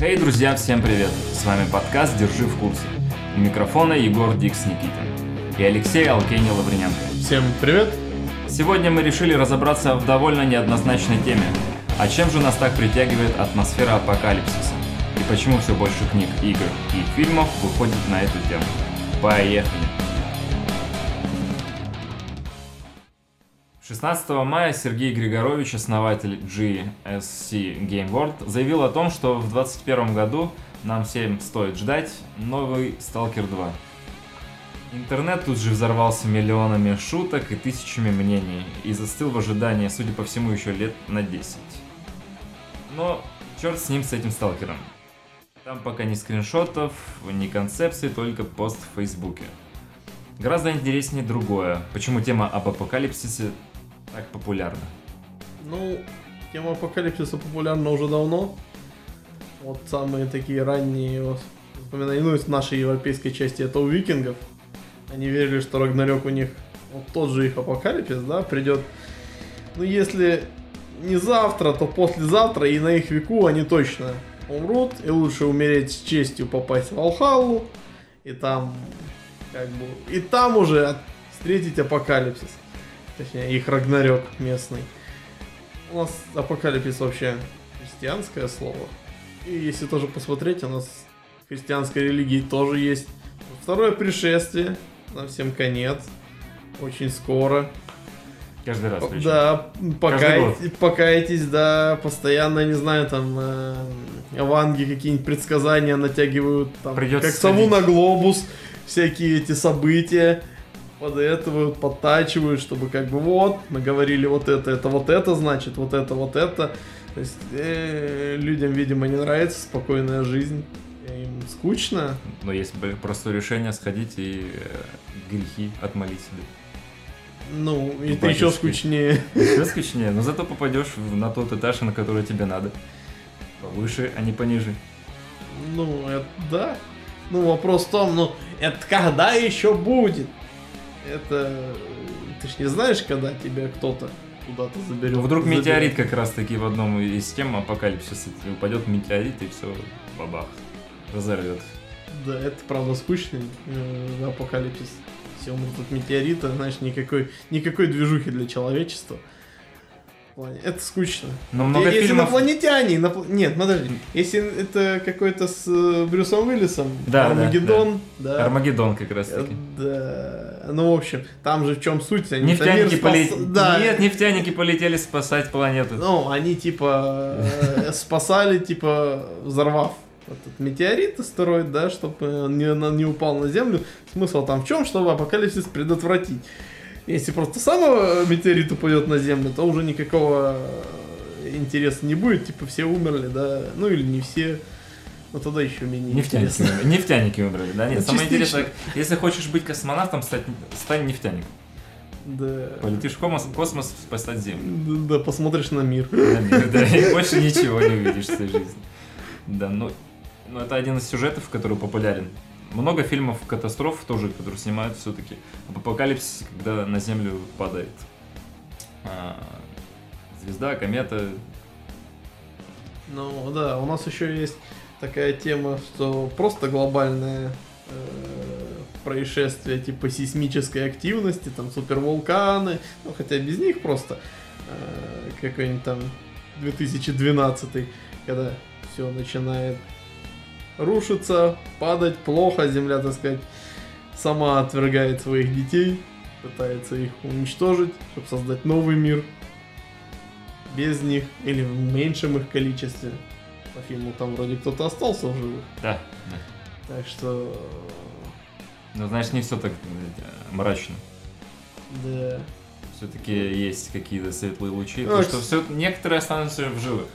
Эй, друзья, всем привет! С вами подкаст «Держи в курсе». У микрофона Егор Дикс Никитин и Алексей Алкений Лавриненко. Всем привет! Сегодня мы решили разобраться в довольно неоднозначной теме. А чем же нас так притягивает атмосфера апокалипсиса? И почему все больше книг, игр и фильмов выходит на эту тему? Поехали! 16 мая Сергей Григорович, основатель GSC Game World, заявил о том, что в 2021 году нам всем стоит ждать новый Stalker 2. Интернет тут же взорвался миллионами шуток и тысячами мнений и застыл в ожидании, судя по всему, еще лет на 10. Но черт с ним, с этим сталкером. Там пока ни скриншотов, ни концепций, только пост в Фейсбуке. Гораздо интереснее другое. Почему тема об апокалипсисе так популярна? Ну, тема апокалипсиса популярна уже давно. Вот самые такие ранние воспоминания, ну, из нашей европейской части, это у викингов. Они верили, что Рагнарёк у них, вот тот же их апокалипсис, да, придет. Ну, если не завтра, то послезавтра, и на их веку они точно умрут, и лучше умереть с честью попасть в Алхаллу, и там, как бы, и там уже встретить апокалипсис. Точнее, их Рагнарёк местный. У нас апокалипсис вообще христианское слово. И если тоже посмотреть, у нас в христианской религии тоже есть второе пришествие, на всем конец, очень скоро. Каждый раз причем. Да, покайтесь, покайтесь, да, постоянно, не знаю, там, э, Ванги какие-нибудь предсказания натягивают, там, Придется как сову на глобус, всякие эти события подэтывают, подтачивают, чтобы как бы вот, мы говорили вот это, это вот это, значит, вот это, вот это. То есть э, людям, видимо, не нравится спокойная жизнь, им скучно. Но есть простое решение сходить и э, грехи отмолить себе. Ну, и Батюшки. еще скучнее. Все скучнее, но зато попадешь на тот этаж, на который тебе надо. Повыше, а не пониже. Ну, это да. Ну, вопрос в том, ну, это когда еще будет? Это... Ты ж не знаешь, когда тебя кто-то куда-то заберет. Ну, вдруг заберет. метеорит как раз таки в одном из тем апокалипсиса упадет метеорит и все, бабах, разорвет. Да, это правда скучный э, апокалипсис. Все умрут от метеорита, знаешь, никакой, никакой движухи для человечества. Плане- Это скучно. Но много если фильмов... инопланетяне, инопла- нет, подожди, если это какой-то с э, Брюсом Уиллисом, Да, да, Армагеддон, да, Армагеддон как раз Э, таки. Да. Ну, в общем, там же в чем суть? Они Нефтяники спас- полетели... Да. Нет, нефтяники полетели спасать планету. Ну, они типа э, спасали, типа, взорвав этот метеорит, астероид, да, чтобы он не, не упал на Землю. Смысл там в чем? Чтобы апокалипсис предотвратить. Если просто сам э, метеорит упадет на Землю, то уже никакого э, интереса не будет. Типа все умерли, да. Ну или не все. Но тогда еще менее Нефтяники, интересно. нефтяники выбрали, да? Нет, Ну, самое интересное, если хочешь быть космонавтом, стать, стань нефтяником. Да. Полетишь в космос, космос спасать Землю. Да, посмотришь на мир. На мир, да, и больше ничего не увидишь в своей жизни. Да, ну, ну это один из сюжетов, который популярен. Много фильмов катастроф тоже, которые снимают все-таки об апокалипсисе, когда на Землю падает а, звезда, комета. Ну да, у нас еще есть такая тема, что просто глобальное э, происшествие типа сейсмической активности, там супервулканы, ну хотя без них просто э, какой-нибудь там 2012, когда все начинает рушиться, падать плохо, Земля, так сказать, сама отвергает своих детей, пытается их уничтожить, чтобы создать новый мир без них или в меньшем их количестве. По фильму там вроде кто-то остался в живых. Да, да. Так что, Но знаешь, не все так мрачно. да. Все-таки есть какие-то светлые лучи. Ну, Потому что все, некоторые останутся в живых.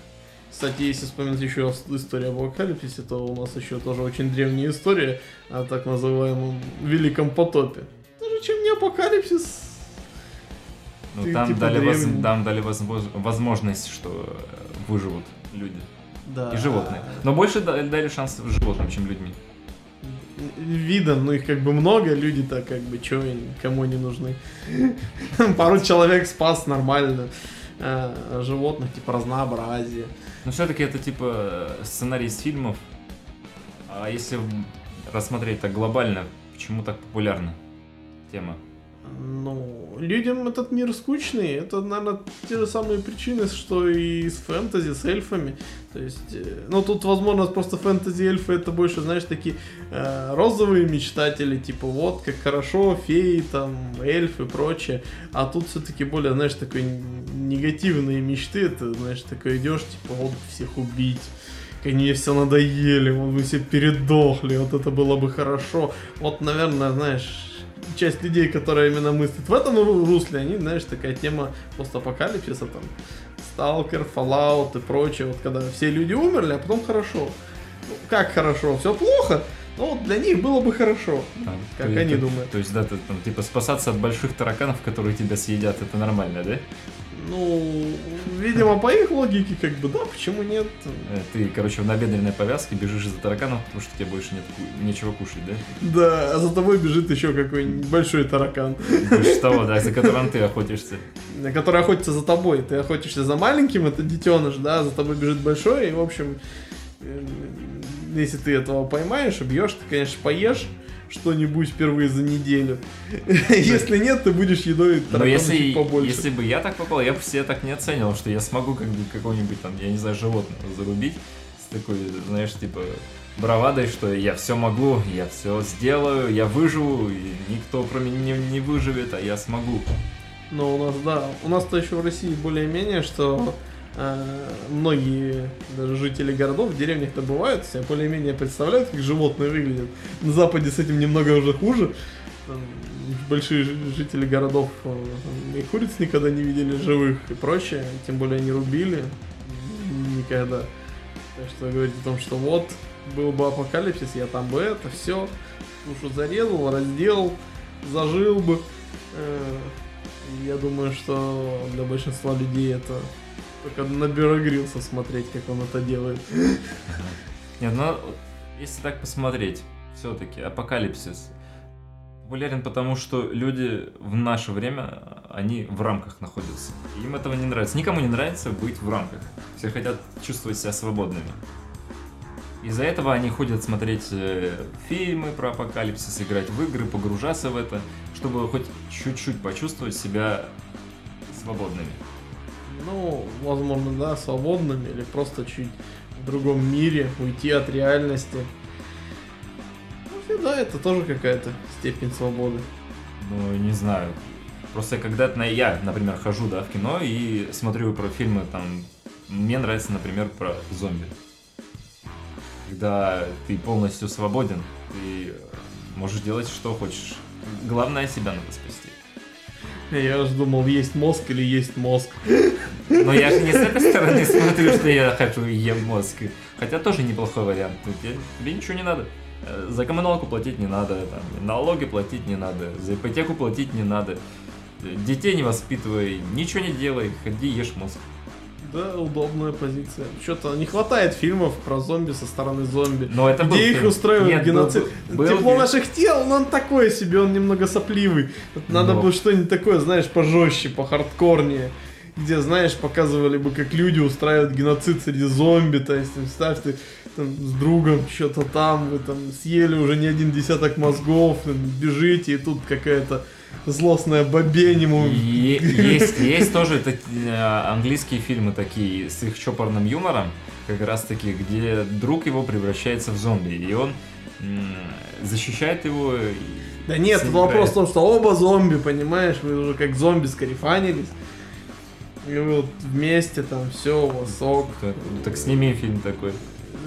Кстати, если вспомнить еще историю об апокалипсисе, то у нас еще тоже очень древняя история о так называемом Великом потопе. Тоже чем не апокалипсис. Ну, Ты там, типа дали воз- там дали возможно- возможность, что э, выживут люди Да. и животные. Но больше да- дали шанс животным, чем людьми. Видом, ну их как бы много, люди-то как бы чё, кому они нужны. Пару человек спас нормально. Э, животных, типа разнообразие. Но все-таки это типа сценарий из фильмов. А если рассмотреть так глобально, почему так популярна тема? Ну, людям этот мир скучный. Это, наверное, те же самые причины, что и с фэнтези, с эльфами. То есть, э, ну, тут, возможно, просто фэнтези эльфы это больше, знаешь, такие э, розовые мечтатели, типа, вот, как хорошо, феи, там, эльфы и прочее. А тут все-таки более, знаешь, такой негативные мечты. Это, знаешь, такой идешь, типа, вот, всех убить они все надоели, вот вы все передохли, вот это было бы хорошо. Вот, наверное, знаешь, часть людей, которая именно мыслит в этом русле, они, знаешь, такая тема постапокалипсиса, там, Сталкер, Fallout и прочее, вот когда все люди умерли, а потом хорошо. Ну, как хорошо? Все плохо? Ну, для них было бы хорошо, а, как они это, думают. То есть, да, ты, там, типа, спасаться от больших тараканов, которые тебя съедят, это нормально, да? Ну, видимо, по их логике, как бы, да, почему нет? Э, ты, короче, в набедренной повязке бежишь за тараканов, потому что тебе больше нет нечего кушать, да? Да, а за тобой бежит еще какой-нибудь большой таракан. Больше того, да, за которым ты охотишься. Который охотится за тобой. Ты охотишься за маленьким, это детеныш, да, за тобой бежит большой, и, в общем, э, если ты этого поймаешь, убьешь, ты, конечно, поешь, что-нибудь впервые за неделю. Если нет, ты будешь едой Но если, побольше. если бы я так попал, я бы себе так не оценил, что я смогу как бы какого-нибудь там, я не знаю, животного зарубить с такой, знаешь, типа бравадой, что я все могу, я все сделаю, я выживу, и никто кроме меня не, не выживет, а я смогу. Но у нас, да, у нас-то еще в России более-менее, что многие даже жители городов в деревнях-то бывают, себя более-менее представляют, как животные выглядят. На Западе с этим немного уже хуже. Большие жители городов э, и куриц никогда не видели живых и прочее, тем более не рубили никогда. Так что говорить о том, что вот, был бы апокалипсис, я там бы это, все, душу зарезал, разделал, зажил бы. Э, я думаю, что для большинства людей это только на Бюрогрилса смотреть, как он это делает. Нет, ну, если так посмотреть, все-таки апокалипсис популярен потому, что люди в наше время, они в рамках находятся. Им этого не нравится. Никому не нравится быть в рамках. Все хотят чувствовать себя свободными. Из-за этого они ходят смотреть э, фильмы про апокалипсис, играть в игры, погружаться в это, чтобы хоть чуть-чуть почувствовать себя свободными. Ну, возможно, да, свободными или просто чуть в другом мире, уйти от реальности. Ну, да, это тоже какая-то степень свободы. Ну, не знаю. Просто когда-то я, например, хожу, да, в кино и смотрю про фильмы, там, мне нравится, например, про зомби. Когда ты полностью свободен, ты можешь делать, что хочешь. Главное, себя надо спасти. Я же думал, есть мозг или есть мозг. Но я же не с этой стороны смотрю, что я хочу и ем мозг. Хотя тоже неплохой вариант. Тебе, тебе ничего не надо. Э, за коммуналку платить не надо, там, налоги платить не надо, за ипотеку платить не надо. Детей не воспитывай, ничего не делай, ходи ешь мозг. Да, удобная позиция. Что-то не хватает фильмов про зомби со стороны зомби. Но это где их фильм. устраивают Нет, геноцид. Был, был Тепло фильм. наших тел, но он такой себе, он немного сопливый. Надо но... было что-нибудь такое, знаешь, пожестче, похардкорнее. Где, знаешь, показывали бы, как люди устраивают геноцид среди зомби. То есть, представь, ты там, с другом что-то там, вы там съели уже не один десяток мозгов, бежите, и тут какая-то злостное бабень ему. Есть, есть тоже э, английские фильмы такие с их чопорным юмором, как раз таки, где друг его превращается в зомби, и он защищает его. Да нет, вопрос в том, что оба зомби, понимаешь, вы уже как зомби скарифанились. И вы вот вместе там все, у вас сок. Так, так сними фильм такой.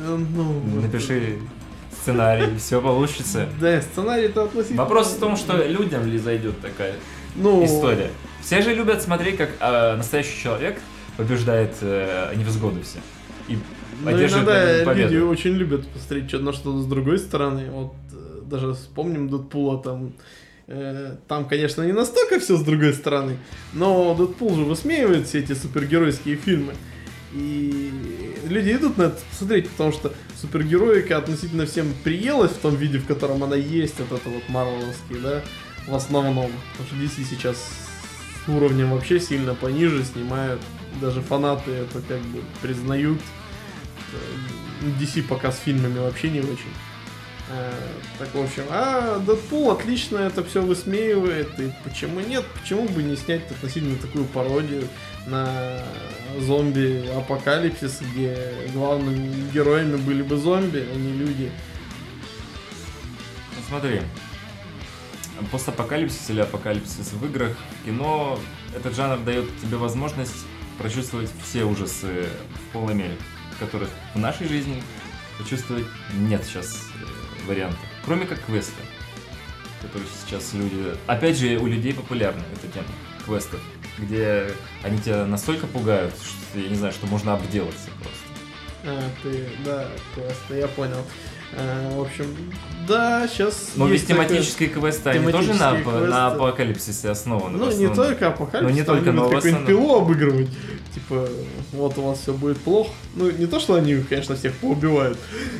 Э, ну, Напиши сценарий, все получится. Да, сценарий-то относительно... Вопрос в том, что людям ли зайдет такая ну... история. Все же любят смотреть, как э, настоящий человек побеждает э, невзгоды все. И ну, иногда победу. люди очень любят посмотреть что на что-то с другой стороны. Вот э, даже вспомним Дэдпула там. Э, там, конечно, не настолько все с другой стороны, но Дэдпул же высмеивает все эти супергеройские фильмы. И люди идут на это посмотреть, потому что супергероика относительно всем приелась в том виде, в котором она есть, вот это вот марвеловский, да, в основном. Потому что DC сейчас с уровнем вообще сильно пониже снимают даже фанаты это как бы признают. Э, DC пока с фильмами вообще не очень. Э, Так, в общем, а Дэдпул отлично это все высмеивает, и почему нет, почему бы не снять относительно такую пародию на зомби-апокалипсис, где главными героями были бы зомби, а не люди. Ну, смотри, постапокалипсис или апокалипсис в играх, в кино, этот жанр дает тебе возможность прочувствовать все ужасы в полной мере, которых в нашей жизни почувствовать нет сейчас вариантов. Кроме как квесты, которые сейчас люди... Опять же, у людей популярна эта тема квестов, где они тебя настолько пугают, что, я не знаю, что можно обделаться просто. А, ты, да, классно, я понял. А, в общем, да, сейчас... Но ведь тематические квесты, они тоже на, квесты. на апокалипсисе основаны. Ну, не только апокалипсис, Ну, не только, но какую-нибудь пилу обыгрывать. Типа, вот у вас все будет плохо. Ну, не то, что они, конечно, всех поубивают,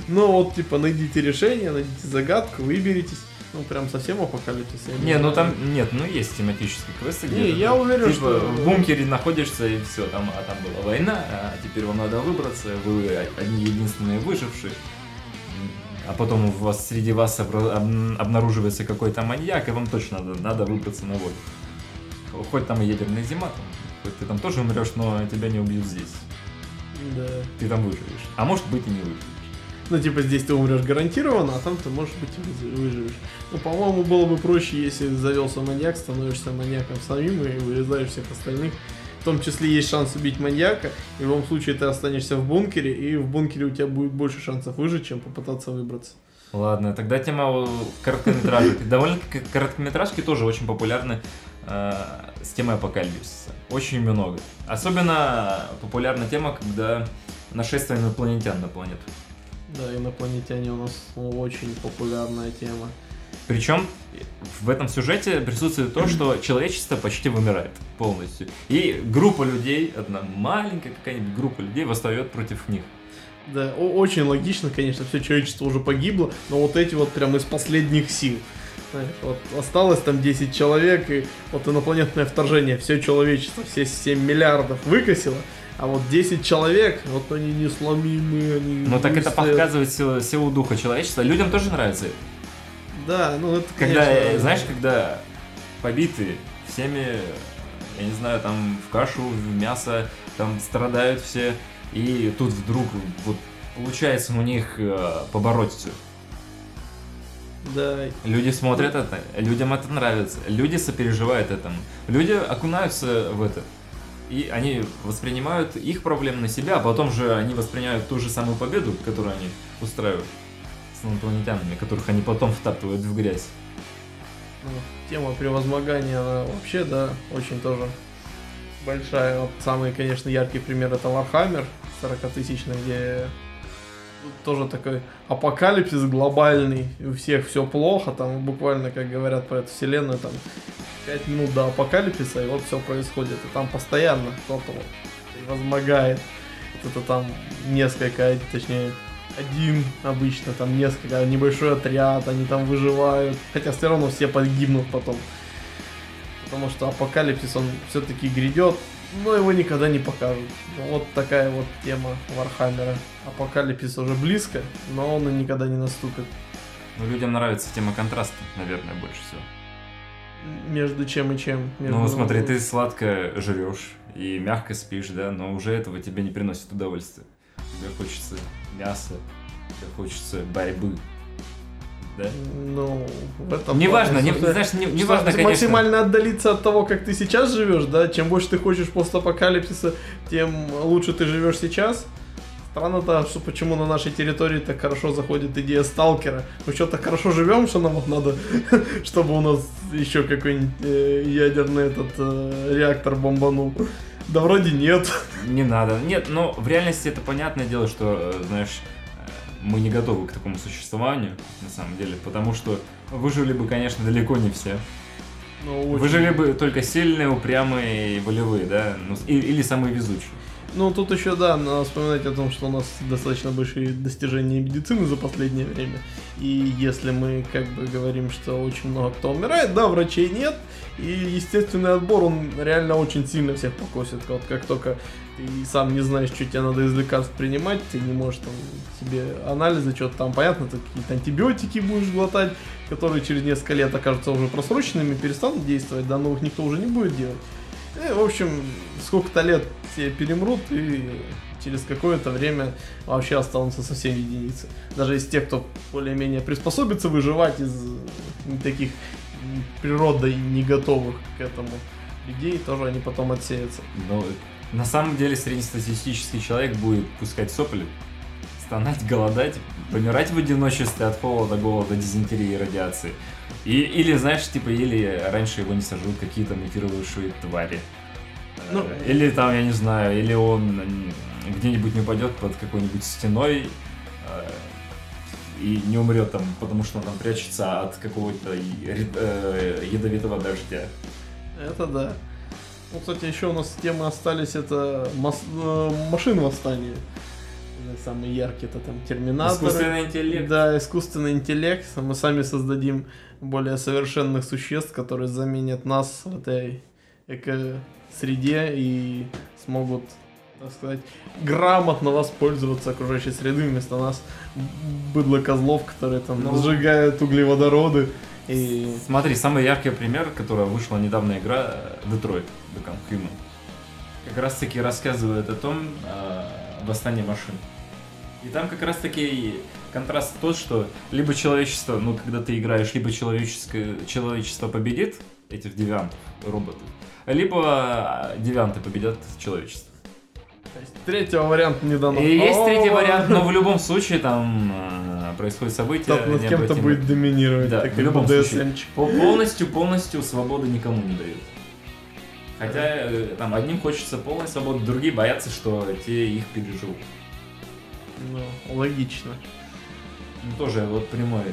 но вот, типа, найдите решение, найдите загадку, выберитесь. Ну, прям совсем апокалипсис. я Не, ну там нет, ну есть тематические квесты, где Не, ты, я уверен, типа, что- в бункере находишься и все, там, а там была война, а теперь вам надо выбраться, вы одни единственные выжившие. А потом у вас среди вас обнаруживается какой-то маньяк, и вам точно надо, надо выбраться на волю. Хоть там и ядерная зима, там, хоть ты там тоже умрешь, но тебя не убьют здесь. Да. Ты там выживешь. А может быть и не выживешь. Ну, типа, здесь ты умрешь гарантированно, а там ты, может быть, и выжи- выживешь. Ну, по-моему, было бы проще, если завелся маньяк, становишься маньяком самим и вырезаешь всех остальных. В том числе есть шанс убить маньяка, и в любом случае ты останешься в бункере, и в бункере у тебя будет больше шансов выжить, чем попытаться выбраться. Ладно, тогда тема короткометражек. Довольно-таки короткометражки тоже очень популярны э, с темой апокалипсиса. Очень много. Особенно популярна тема, когда нашествие инопланетян на планету. Да, инопланетяне у нас очень популярная тема. Причем в этом сюжете присутствует то, что человечество почти вымирает полностью. И группа людей, одна маленькая какая-нибудь группа людей восстает против них. Да, очень логично, конечно, все человечество уже погибло, но вот эти вот прям из последних сил. Знаешь, вот осталось там 10 человек, и вот инопланетное вторжение, все человечество, все 7 миллиардов выкосило, а вот 10 человек, вот они несломимые, они... Ну, так это показывает силу, силу духа человечества. Людям тоже нравится. Да, ну это, Когда, конечно, знаешь, когда побиты всеми, я не знаю, там в кашу, в мясо, там страдают все, и тут вдруг вот получается у них э, побороть все. Да, Люди смотрят это, людям это нравится, люди сопереживают этому, люди окунаются в это. И они воспринимают их проблемы на себя, а потом же они воспринимают ту же самую победу, которую они устраивают с инопланетянами, которых они потом втаптывают в грязь. ну, тема превозмогания, она вообще, да, очень тоже большая. Вот самый, конечно, яркий пример это Warhammer 40-тысячный, где тоже такой апокалипсис глобальный, у всех все плохо, там буквально, как говорят про эту вселенную, там 5 минут до апокалипсиса, и вот все происходит. И там постоянно кто-то вот превозмогает. Это там несколько, точнее, один обычно, там несколько, небольшой отряд, они там выживают. Хотя все равно все погибнут потом. Потому что апокалипсис, он все-таки грядет, но его никогда не покажут. Ну, вот такая вот тема Warhammer а. Апокалипсис уже близко, но он и никогда не наступит. Ну, людям нравится тема контраста, наверное, больше всего. Между чем и чем. Между- Ну, смотри, ты сладко жрешь и мягко спишь, да, но уже этого тебе не приносит удовольствия. Тебе хочется мяса, тебе хочется борьбы. Да? Ну, в этом Неважно, плане, не, знаешь, не, что неважно, конечно. максимально отдалиться от того, как ты сейчас живешь, да, чем больше ты хочешь постапокалипсиса, тем лучше ты живешь сейчас. Странно-то, что почему на нашей территории так хорошо заходит идея сталкера. Мы что, так хорошо живем, что нам вот надо, чтобы у нас еще какой-нибудь э, ядерный этот э, реактор бомбанул. Да вроде нет. Не надо. Нет, но в реальности это понятное дело, что, э, знаешь, э, мы не готовы к такому существованию, на самом деле, потому что выжили бы, конечно, далеко не все. Ну, очень- Выжили бы только сильные, упрямые и волевые, да, ну, и- или самые везучие. Ну, тут еще, да, надо вспоминать о том, что у нас достаточно большие достижения медицины за последнее время. И если мы как бы говорим, что очень много кто умирает, да, врачей нет. И естественный отбор, он реально очень сильно всех покосит. Вот как только ты сам не знаешь, что тебе надо из лекарств принимать, ты не можешь там себе анализы, что-то там, понятно, ты какие-то антибиотики будешь глотать, которые через несколько лет окажутся уже просроченными, перестанут действовать, да, новых никто уже не будет делать. И, в общем, сколько-то лет все перемрут, и через какое-то время вообще останутся совсем единицы. Даже из тех, кто более-менее приспособится выживать из таких природой не готовых к этому людей, тоже они потом отсеются. Но на самом деле среднестатистический человек будет пускать сопли, стонать, голодать, помирать в одиночестве от холода, голода, дизентерии и радиации. И, или, знаешь, типа, или раньше его не сожрут какие-то мутировавшие твари. Ну, э, или там, я не знаю, или он где-нибудь не упадет под какой-нибудь стеной э, и не умрет там, потому что он там прячется от какого-то э, ядовитого дождя. Это да. Ну, кстати, еще у нас темы остались, это мас- э, машин восстания. Самые яркие, это там Терминатор. Искусственный интеллект. Да, искусственный интеллект. Мы сами создадим более совершенных существ, которые заменят нас в этой эко-среде и смогут, так сказать, грамотно воспользоваться окружающей средой вместо нас быдло козлов, которые там ну... сжигают углеводороды. И... Смотри, самый яркий пример, которая вышла недавно игра, Detroit Become Human. Как раз таки рассказывает о том, э, восстании машин. И там как раз таки контраст тот, что либо человечество, ну, когда ты играешь, либо человеческое, человечество победит этих девиантов, роботов, либо девианты победят человечество. То есть третьего варианта не дано. И есть третий вариант, но в любом случае там э, происходит событие. Кто-то над кем-то будет доминировать. Да, в любом случае. Полностью, полностью свободы никому не дают. Хотя э, там одним хочется полной свободы, другие боятся, что те их переживут. Ну, логично. Ну, тоже вот прямой, э,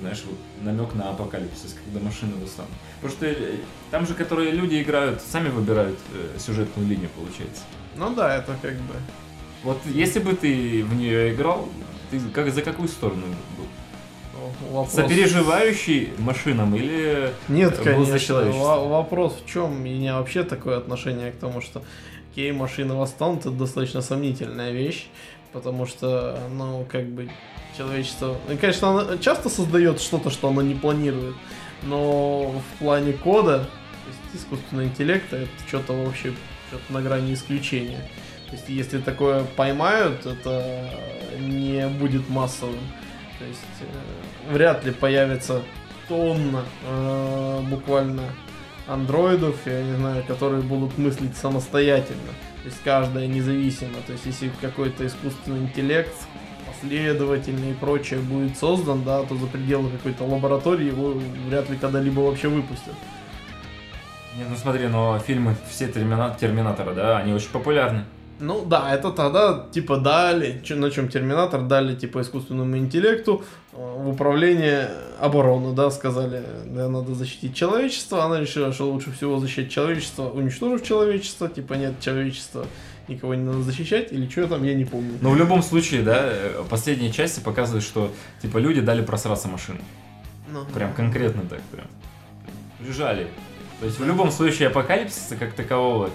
знаешь, вот намек на апокалипсис, когда машины восстанут. Потому что э, там же, которые люди играют, сами выбирают э, сюжетную линию, получается. Ну да, это как бы... Вот если бы ты в нее играл, ты как, за какую сторону был? Вопрос... Сопереживающий машинам или Нет, конечно. В- вопрос в чем? У меня вообще такое отношение к тому, что окей, машина восстанут, это достаточно сомнительная вещь, потому что, ну, как бы человечество... Ну, конечно, оно часто создает что-то, что оно не планирует, но в плане кода, то есть искусственного интеллекта, это что-то вообще что-то на грани исключения. То есть, если такое поймают, это не будет массовым. То есть, э, вряд ли появится тонна э, буквально андроидов, я не знаю, которые будут мыслить самостоятельно. Есть каждая независимо. То есть если какой-то искусственный интеллект последовательный и прочее будет создан, да, то за пределы какой-то лаборатории его вряд ли когда-либо вообще выпустят. Не, ну смотри, но фильмы все термина... Терминаторы, да, они очень популярны. Ну да, это тогда типа дали, на чем Терминатор дали типа искусственному интеллекту э, в управление обороны, да, сказали, да, надо защитить человечество, она решила, что лучше всего защищать человечество, уничтожив человечество, типа нет человечества, никого не надо защищать, или что там, я не помню. Но в любом случае, да, э, последние части показывают, что типа люди дали просраться машину. Ну, прям конкретно так, прям. Лежали. То есть в любом случае апокалипсиса как такового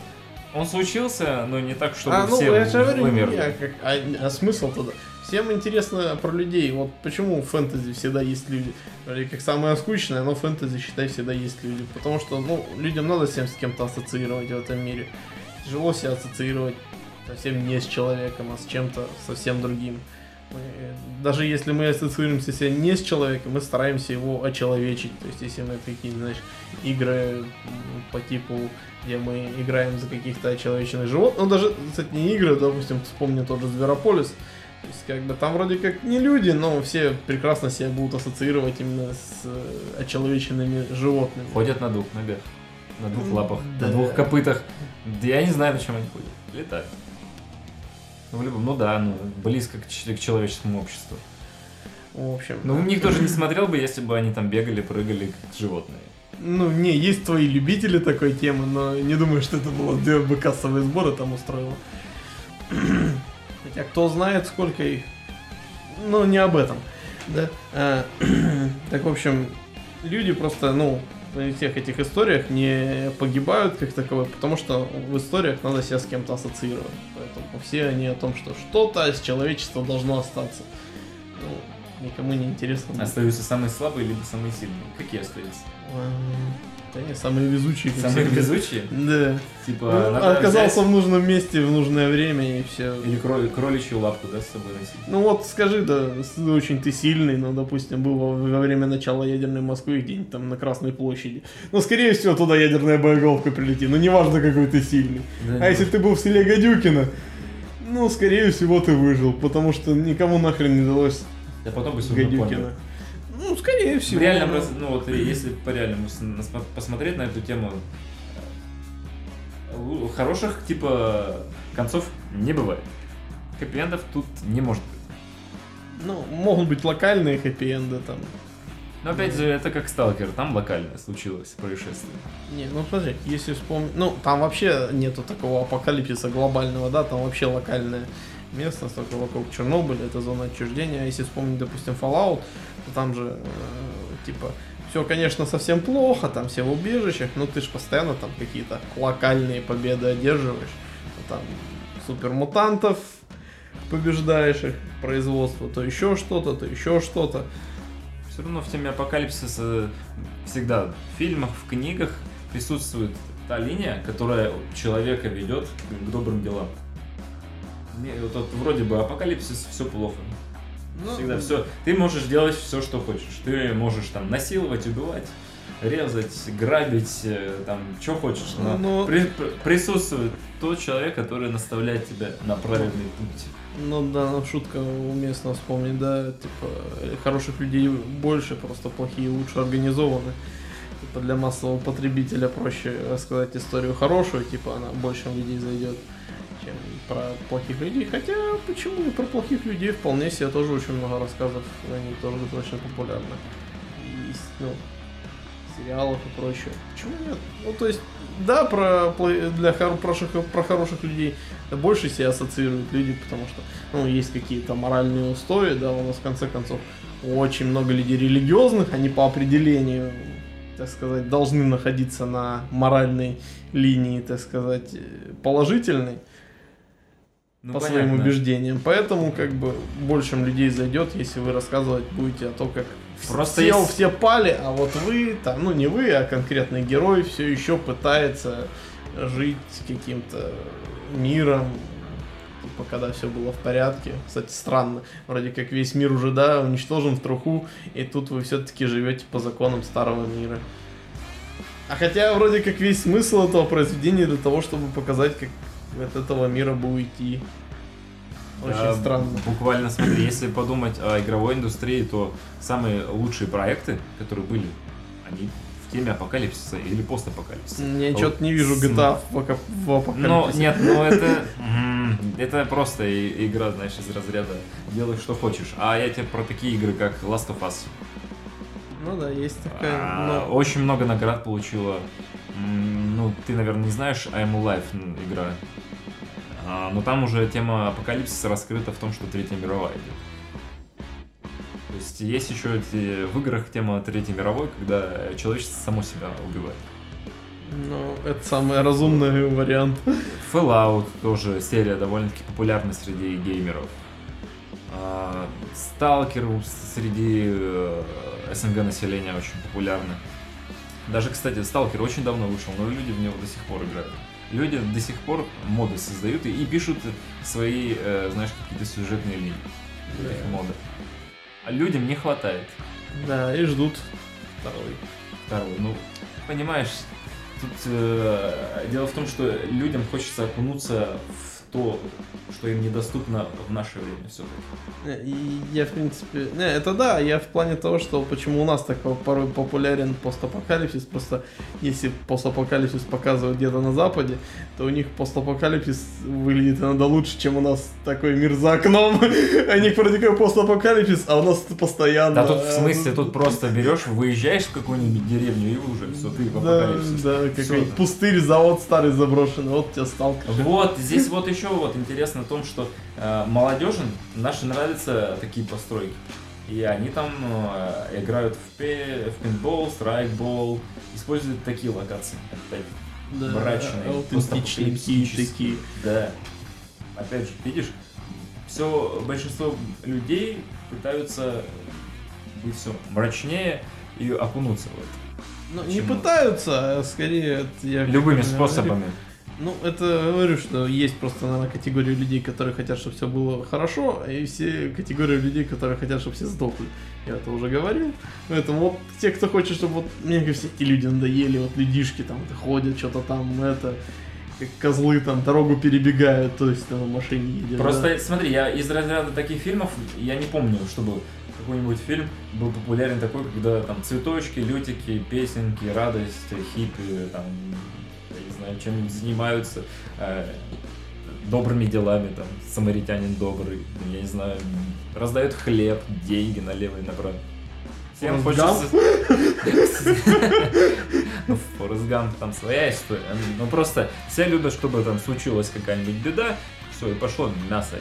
он случился, но не так, чтобы а, ну, все я же говорю, вымерли. Не, как, а, а смысл тогда? Всем интересно про людей. Вот почему в фэнтези всегда есть люди. Вроде как самое скучное, но в фэнтези, считай, всегда есть люди. Потому что, ну, людям надо всем с кем-то ассоциировать в этом мире. Тяжело себя ассоциировать совсем не с человеком, а с чем-то совсем другим. Мы, даже если мы ассоциируемся себя не с человеком, мы стараемся его очеловечить. То есть, если мы какие-то, знаешь, игры по типу где мы играем за каких-то очеловеченных животных. Ну, даже, кстати, не игры, допустим, вспомню тот же Зверополис. То есть, как бы, там вроде как не люди, но все прекрасно себя будут ассоциировать именно с э, очеловеченными животными. Ходят на двух ногах, на двух лапах, да. на двух копытах. Да я не знаю, на чем они ходят. Летают. Ну, в любом, ну да, ну, близко к, к человеческому обществу. В общем. Ну, никто же не смотрел бы, если бы они там бегали, прыгали, как животные. Ну, не, есть твои любители такой темы, но не думаю, что это было бы кассовые сборы там устроило. Хотя кто знает, сколько их. Ну, не об этом. Да. А, так, в общем, люди просто, ну, всех этих историях не погибают как таковые, потому что в историях надо себя с кем-то ассоциировать. Поэтому все они о том, что что-то из человечества должно остаться. Ну, никому не интересно. Остаются самые слабые либо самые сильные. Какие остаются? Да не, самые везучие. Самые везучие? Да. Типа, ну, оказался взять... в нужном месте в нужное время и все. Или кроли, кроличью лапку, да, с собой носить? Ну вот скажи, да, очень ты сильный, но, допустим, был во, во время начала ядерной Москвы где-нибудь там на Красной площади. Ну, скорее всего, туда ядерная боеголовка прилетит. Ну, неважно, какой ты сильный. Да, а если ты был в селе Гадюкина, ну, скорее всего, ты выжил, потому что никому нахрен не далось Я потом бы Гадюкина. Ну, скорее всего. В реальном, раз, ну вот если по реальному посмотреть на эту тему, э, хороших типа концов не бывает. Хэппи-эндов тут не может быть. Ну, могут быть локальные хэппи-энды там. Но опять же, это как Сталкер, там локальное случилось происшествие. Не, ну смотри, если вспомнить... Ну, там вообще нету такого апокалипсиса глобального, да, там вообще локальное местность, только вокруг Чернобыля, это зона отчуждения. Если вспомнить, допустим, Fallout, то там же, э, типа, все, конечно, совсем плохо, там все в убежищах, но ты же постоянно там какие-то локальные победы одерживаешь. Там супермутантов побеждаешь их, производство, то еще что-то, то еще что-то. Все равно в теме апокалипсиса всегда в фильмах, в книгах присутствует та линия, которая человека ведет к добрым делам. Вот, вот вроде бы апокалипсис, все плохо. Ну, Всегда все. Ты можешь делать все, что хочешь. Ты можешь там насиловать, убивать, резать, грабить, э, там, что хочешь. Но, но... При, присутствует тот человек, который наставляет тебя на правильный путь. Ну да, ну, шутка уместно вспомнить, да, типа, хороших людей больше, просто плохие лучше организованы. Типа для массового потребителя проще рассказать историю хорошую, типа она большим людей зайдет чем про плохих людей. Хотя, почему и про плохих людей вполне себе тоже очень много рассказов, они тоже достаточно популярны. Есть, ну, сериалов и прочее. Почему нет? Ну, то есть, да, про, для хор, про, хороших людей больше себя ассоциируют люди, потому что, ну, есть какие-то моральные устои, да, у нас в конце концов очень много людей религиозных, они по определению, так сказать, должны находиться на моральной линии, так сказать, положительной ну, по понятно. своим убеждениям. Поэтому как бы большим людей зайдет, если вы рассказывать будете о том, как Просто все, есть... все пали, а вот вы, там, ну не вы, а конкретный герой все еще пытается жить каким-то миром, типа, когда все было в порядке. Кстати, странно. Вроде как весь мир уже, да, уничтожен в труху, и тут вы все-таки живете по законам старого мира. А хотя вроде как весь смысл этого произведения для того, чтобы показать, как от этого мира бы уйти. Очень а, странно. Буквально смотри, если подумать о игровой индустрии, то самые лучшие проекты, которые были, они в теме апокалипсиса или постапокалипсиса. Я вот. что-то не вижу GTA в, в апокалипсисе. Ну, нет, ну это... Это просто игра, знаешь, из разряда делай что хочешь. А я тебе про такие игры, как Last of Us. Ну да, есть такая. А, но... Очень много наград получила. Ну, ты, наверное, не знаешь I'm Alive игра. А, но там уже тема апокалипсиса раскрыта в том, что Третья мировая идет. То есть есть еще эти, в играх тема Третьей мировой, когда человечество само себя убивает. Ну, это самый разумный вариант. Fallout тоже серия довольно-таки популярна среди геймеров. Сталкер среди э, СНГ населения очень популярны. Даже, кстати, Сталкер очень давно вышел, но люди в него до сих пор играют люди до сих пор моды создают и, и пишут свои, э, знаешь, какие-то сюжетные линии да. этих модов. А людям не хватает. Да, и ждут второй. Второй. Ну, понимаешь, тут э, дело в том, что людям хочется окунуться в то, что им недоступно в наше время все-таки. И Я, в принципе... Не, это да, я в плане того, что почему у нас так порой популярен постапокалипсис, просто если постапокалипсис показывают где-то на Западе, то у них постапокалипсис выглядит иногда лучше, чем у нас такой мир за окном. У них вроде как постапокалипсис, а у нас постоянно... Да тут в смысле, тут просто берешь, выезжаешь в какую-нибудь деревню и уже все, ты в Да, апокалипсис. да, Всё, какой-нибудь да. пустырь, завод старый заброшенный, вот тебя сталкер. Вот, здесь вот еще вот интересно в том, что э, молодежи наши нравятся такие постройки. И они там э, играют в, пе- в пейнтбол, страйкбол, используют такие локации. Опять, Да, мрачные, постапокалиптические. такие. Да. Опять же, видишь, все большинство людей пытаются быть все мрачнее и окунуться в это. Ну, не пытаются, а скорее... я Любыми как говорю, способами. Ну, это говорю, что есть просто, наверное, категория людей, которые хотят, чтобы все было хорошо, и все категории людей, которые хотят, чтобы все сдохли. Я это уже говорил. Поэтому вот те, кто хочет, чтобы вот мне все эти люди надоели, вот людишки там ходят, что-то там, это, как козлы там дорогу перебегают, то есть там на машине едет. Просто да. смотри, я из разряда таких фильмов, я не помню, чтобы какой-нибудь фильм был популярен такой, когда там цветочки, лютики, песенки, радость, хиппи, там, знаю, чем занимаются, э, добрыми делами, там, самаритянин добрый, я не знаю, раздают хлеб, деньги налево и направо. Всем Форест хочется... Ну, Форест Гамп, там своя история. Ну, просто все любят, чтобы там случилась какая-нибудь беда, все, и пошло мясо.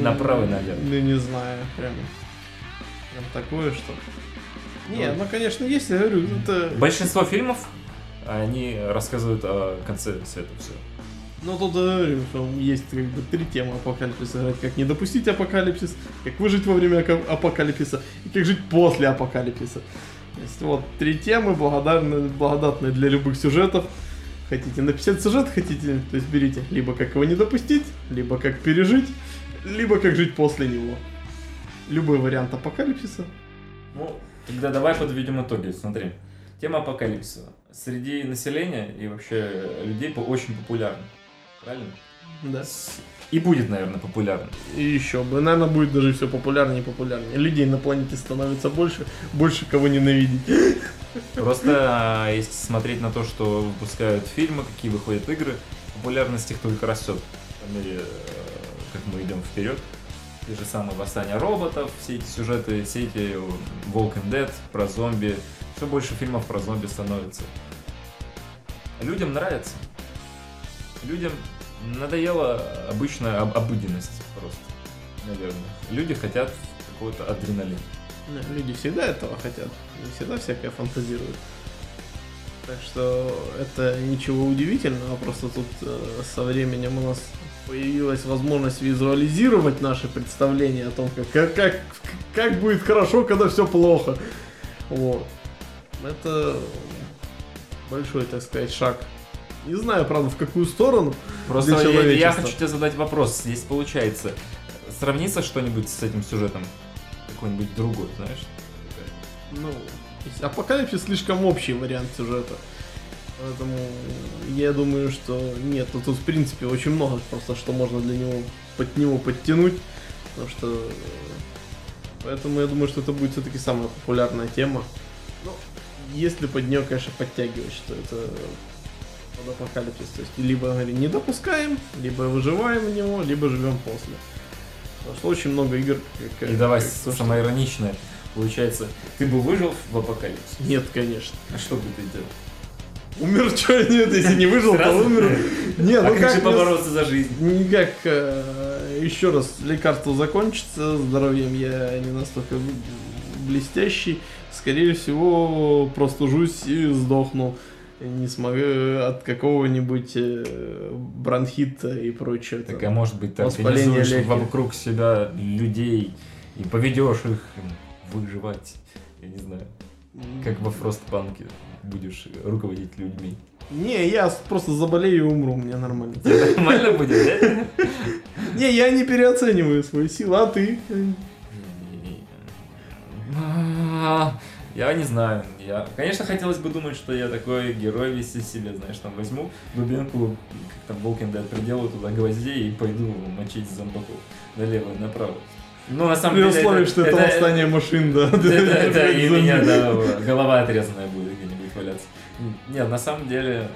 Направо и налево. Ну, не знаю, прям, прям такое, что... Не, Ну. ну, конечно, есть, я говорю, это... Большинство фильмов, они рассказывают о конце света, все. Ну, тут что есть как бы три темы апокалипсиса. Как не допустить апокалипсис, как выжить во время апокалипсиса и как жить после апокалипсиса. То есть вот три темы, благодарны, благодатные для любых сюжетов. Хотите написать сюжет, хотите, то есть берите либо как его не допустить, либо как пережить, либо как жить после него. Любой вариант апокалипсиса. Ну, тогда давай подведем итоги. Смотри, тема апокалипсиса среди населения и вообще людей очень популярна. Правильно? Да. И будет, наверное, популярна. И еще бы, наверное, будет даже все популярнее и популярнее. Людей на планете становится больше, больше кого ненавидеть. Просто а, если смотреть на то, что выпускают фильмы, какие выходят игры, популярность их только растет. По мере, э, как мы идем вперед. Те же самые восстания роботов, все эти сюжеты, все эти э, Walking Dead, про зомби. Все больше фильмов про зомби становится. Людям нравится. Людям надоела обычная об- обыденность просто. Наверное. Люди хотят какого-то адреналина. Люди всегда этого хотят. Всегда всякое фантазируют. Так что это ничего удивительного, просто тут э, со временем у нас появилась возможность визуализировать наши представления о том, как, как, как будет хорошо, когда все плохо. Вот. Это большой, так сказать, шаг. Не знаю, правда, в какую сторону. Просто для я, я хочу тебе задать вопрос, если получается, сравниться что-нибудь с этим сюжетом, какой-нибудь другой, знаешь? Ну, апокалипсис слишком общий вариант сюжета. Поэтому я думаю, что нет, ну тут в принципе очень много просто, что можно для него под него подтянуть. Потому что э, поэтому я думаю, что это будет все-таки самая популярная тема. Ну, если под нее, конечно, подтягивать, что это под апокалипсис. То есть либо говорим, не допускаем, либо выживаем в него, либо живем после. Потому что очень много игр. как- И давай как то, что- самоироничное. Получается, ты бы выжил в апокалипсисе? Нет, конечно. А что бы ты делал? Умер, что нет, если не выжил, то умер. Не, а ну как, же побороться за жизнь? Никак, э, еще раз, лекарство закончится, здоровьем я не настолько блестящий. Скорее всего, простужусь и сдохну. Не смогу от какого-нибудь э, бронхита и прочего. Так, а может быть, ты организуешь легких. вокруг себя людей и поведешь их выживать. Я не знаю, как во Фростпанке будешь руководить людьми. Не, я просто заболею и умру, мне нормально. Нормально будет, да? Не, я не переоцениваю свои силы, а ты? А, Я не знаю. Я, конечно, хотелось бы думать, что я такой герой весь из себя, знаешь, там возьму дубинку, как там Walking Dead, приделаю туда гвоздей и пойду мочить зомбаков налево и направо. Ну, на самом При деле... условии, что это восстание машин, да. Это, это и меня, да, голова отрезанная будет где-нибудь валяться. Нет, на самом деле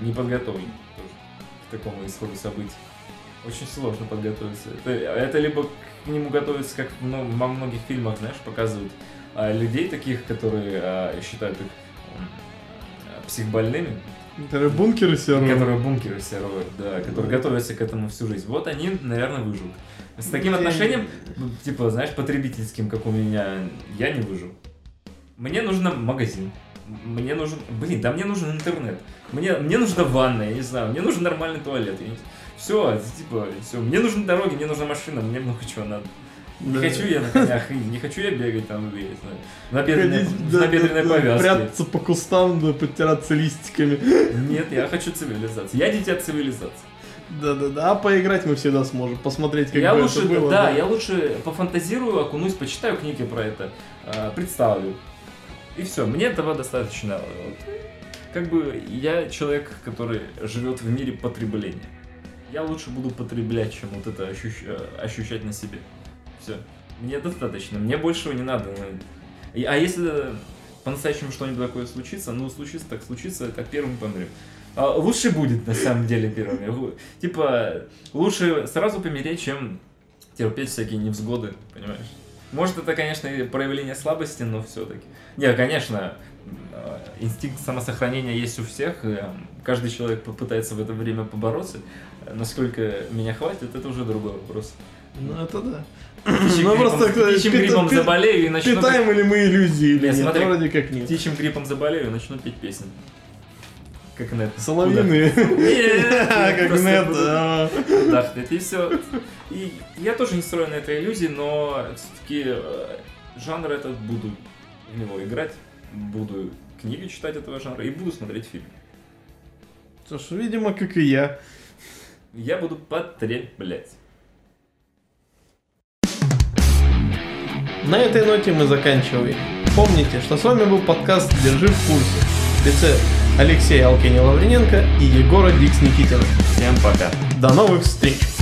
не подготовлен к такому исходу событий. Очень сложно подготовиться. Это, это либо к нему готовиться, как ну, во многих фильмах, знаешь, показывают а, людей таких, которые а, считают их психбольными. Которые бункеры равно. Которые бункеры равно, да, которые готовятся к этому всю жизнь. Вот они, наверное, выживут. С таким отношением, типа, знаешь, потребительским, как у меня, я не выживу. Мне нужен магазин. Мне нужен... Блин, да мне нужен интернет. Мне, мне нужна ванна, я не знаю. Мне нужен нормальный туалет. Я не... Все, типа, все. Мне нужны дороги, мне нужна машина, мне много чего надо. Не хочу я на конях, не хочу я бегать там, я не знаю, на бедренной, да, на бедренной да, повязке. Прятаться по кустам, да, подтираться листиками. Нет, я хочу цивилизации. Я дитя цивилизации. Да-да-да, а поиграть мы всегда сможем, посмотреть, как я бы лучше, это было. Да, да, я лучше пофантазирую, окунусь, почитаю книги про это, э, представлю. И все, мне этого достаточно. Вот. Как бы я человек, который живет в мире потребления. Я лучше буду потреблять, чем вот это ощущ... Э, ощущать на себе. Все. Мне достаточно, мне большего не надо. А если по-настоящему что-нибудь такое случится, ну случится так случится, как первым помрем. А, лучше будет, на самом деле, первыми. Типа, лучше сразу помереть, чем терпеть всякие невзгоды, понимаешь? Может, это, конечно, проявление слабости, но все-таки. Не, конечно, а, инстинкт самосохранения есть у всех, и каждый человек попытается в это время побороться. Насколько меня хватит, это уже другой вопрос. Ну, это да. Ну, просто птичьим гриппом заболею и начну... Питаем ли мы иллюзии или нет? Вроде как нет. Птичьим гриппом заболею и начну петь песни. Как нет. Соловьиные. Как нет. Да, это и все. И я тоже не строю на этой иллюзии, но все-таки э, жанр этот буду в него играть, буду книги читать этого жанра и буду смотреть фильм. Что ж, видимо, как и я. Я буду потреблять. На этой ноте мы заканчиваем. Помните, что с вами был подкаст «Держи в курсе» в лице Алексея Алкини Лаврененко и Егора Дикс Никитина. Всем пока. До новых встреч!